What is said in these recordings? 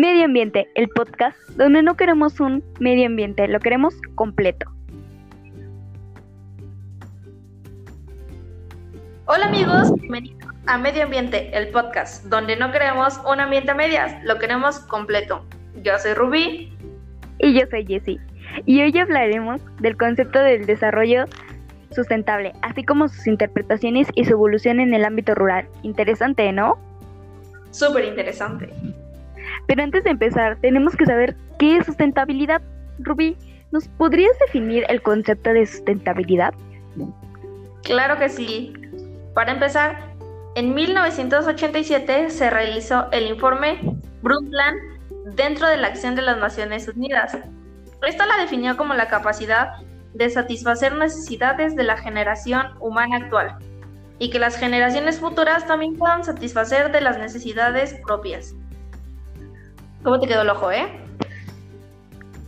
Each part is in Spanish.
Medio Ambiente, el podcast donde no queremos un medio ambiente, lo queremos completo. Hola amigos, bienvenidos a Medio Ambiente, el podcast donde no queremos un ambiente a medias, lo queremos completo. Yo soy Rubí. Y yo soy Jessie. Y hoy hablaremos del concepto del desarrollo sustentable, así como sus interpretaciones y su evolución en el ámbito rural. Interesante, ¿no? Súper interesante. Pero antes de empezar, tenemos que saber qué es sustentabilidad. Rubí, ¿nos podrías definir el concepto de sustentabilidad? Claro que sí. Para empezar, en 1987 se realizó el informe Brundtland dentro de la acción de las Naciones Unidas. Esta la definió como la capacidad de satisfacer necesidades de la generación humana actual y que las generaciones futuras también puedan satisfacer de las necesidades propias. ¿Cómo te quedó el ojo, eh?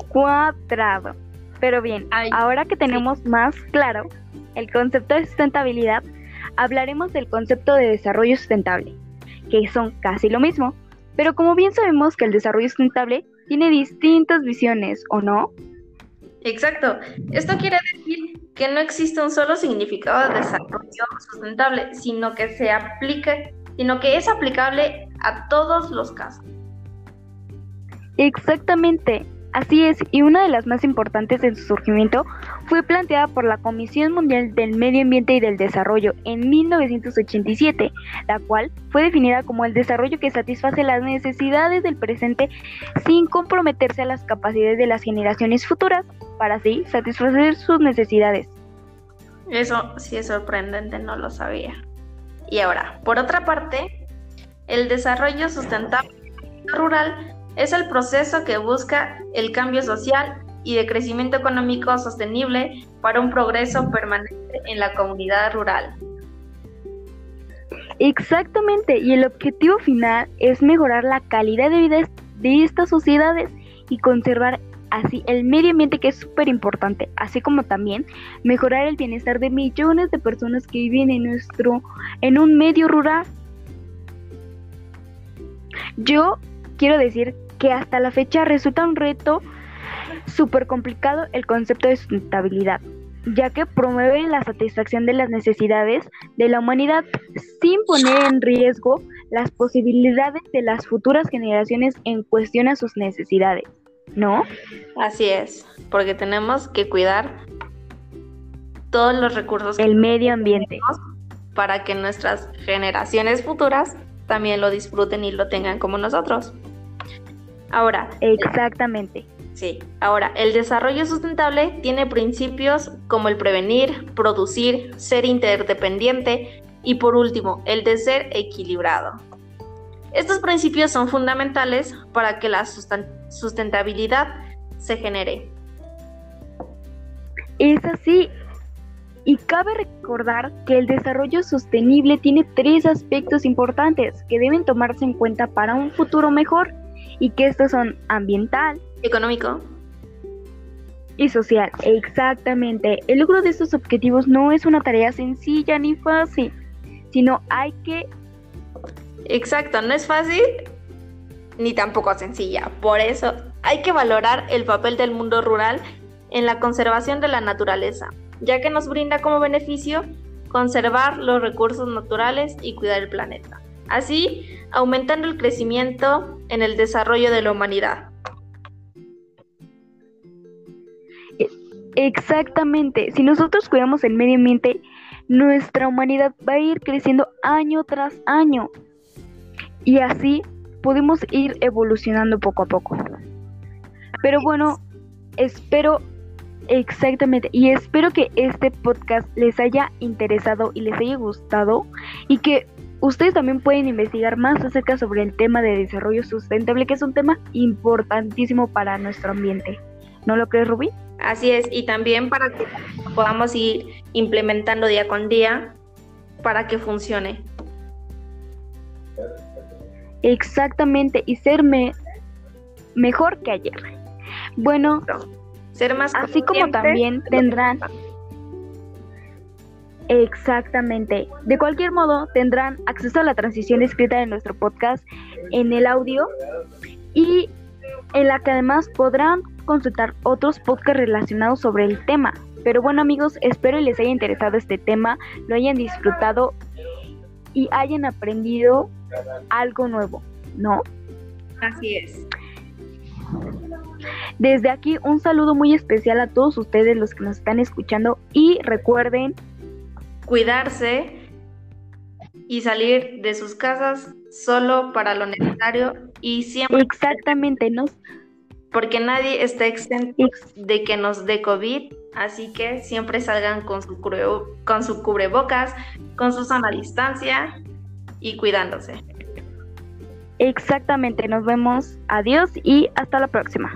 Cuadrado. Pero bien, ahora que tenemos más claro el concepto de sustentabilidad, hablaremos del concepto de desarrollo sustentable, que son casi lo mismo, pero como bien sabemos que el desarrollo sustentable tiene distintas visiones, ¿o no? Exacto. Esto quiere decir que no existe un solo significado de desarrollo sustentable, sino que se aplica, sino que es aplicable a todos los casos. Exactamente, así es, y una de las más importantes en su surgimiento fue planteada por la Comisión Mundial del Medio Ambiente y del Desarrollo en 1987, la cual fue definida como el desarrollo que satisface las necesidades del presente sin comprometerse a las capacidades de las generaciones futuras, para así satisfacer sus necesidades. Eso sí es sorprendente, no lo sabía. Y ahora, por otra parte, el desarrollo sustentable rural es el proceso que busca el cambio social y de crecimiento económico sostenible para un progreso permanente en la comunidad rural. Exactamente, y el objetivo final es mejorar la calidad de vida de estas sociedades y conservar así el medio ambiente que es súper importante, así como también mejorar el bienestar de millones de personas que viven en nuestro en un medio rural. Yo quiero decir que hasta la fecha resulta un reto súper complicado el concepto de sustentabilidad, ya que promueve la satisfacción de las necesidades de la humanidad sin poner en riesgo las posibilidades de las futuras generaciones en cuestión a sus necesidades, ¿no? Así es, porque tenemos que cuidar todos los recursos. El medio ambiente. Para que nuestras generaciones futuras también lo disfruten y lo tengan como nosotros. Ahora. Exactamente. Sí. Ahora, el desarrollo sustentable tiene principios como el prevenir, producir, ser interdependiente y por último, el de ser equilibrado. Estos principios son fundamentales para que la sustentabilidad se genere. Es así. Y cabe recordar que el desarrollo sostenible tiene tres aspectos importantes que deben tomarse en cuenta para un futuro mejor y que estos son ambiental, económico y social. Exactamente. El logro de estos objetivos no es una tarea sencilla ni fácil, sino hay que... Exacto, no es fácil ni tampoco sencilla. Por eso hay que valorar el papel del mundo rural en la conservación de la naturaleza, ya que nos brinda como beneficio conservar los recursos naturales y cuidar el planeta así aumentando el crecimiento en el desarrollo de la humanidad. Exactamente, si nosotros cuidamos el medio ambiente, nuestra humanidad va a ir creciendo año tras año y así podemos ir evolucionando poco a poco. Pero bueno, espero exactamente y espero que este podcast les haya interesado y les haya gustado y que Ustedes también pueden investigar más acerca sobre el tema de desarrollo sustentable, que es un tema importantísimo para nuestro ambiente. ¿No lo crees, Rubí? Así es, y también para que podamos ir implementando día con día para que funcione. Exactamente, y ser mejor que ayer. Bueno, ser más así como también tendrán Exactamente. De cualquier modo, tendrán acceso a la transición escrita de nuestro podcast en el audio y en la que además podrán consultar otros podcasts relacionados sobre el tema. Pero bueno amigos, espero les haya interesado este tema, lo hayan disfrutado y hayan aprendido algo nuevo, ¿no? Así es. Desde aquí un saludo muy especial a todos ustedes los que nos están escuchando y recuerden cuidarse y salir de sus casas solo para lo necesario y siempre exactamente nos porque nadie está exento de que nos dé COVID, así que siempre salgan con su, con su cubrebocas, con su sana distancia y cuidándose. Exactamente, nos vemos, adiós y hasta la próxima.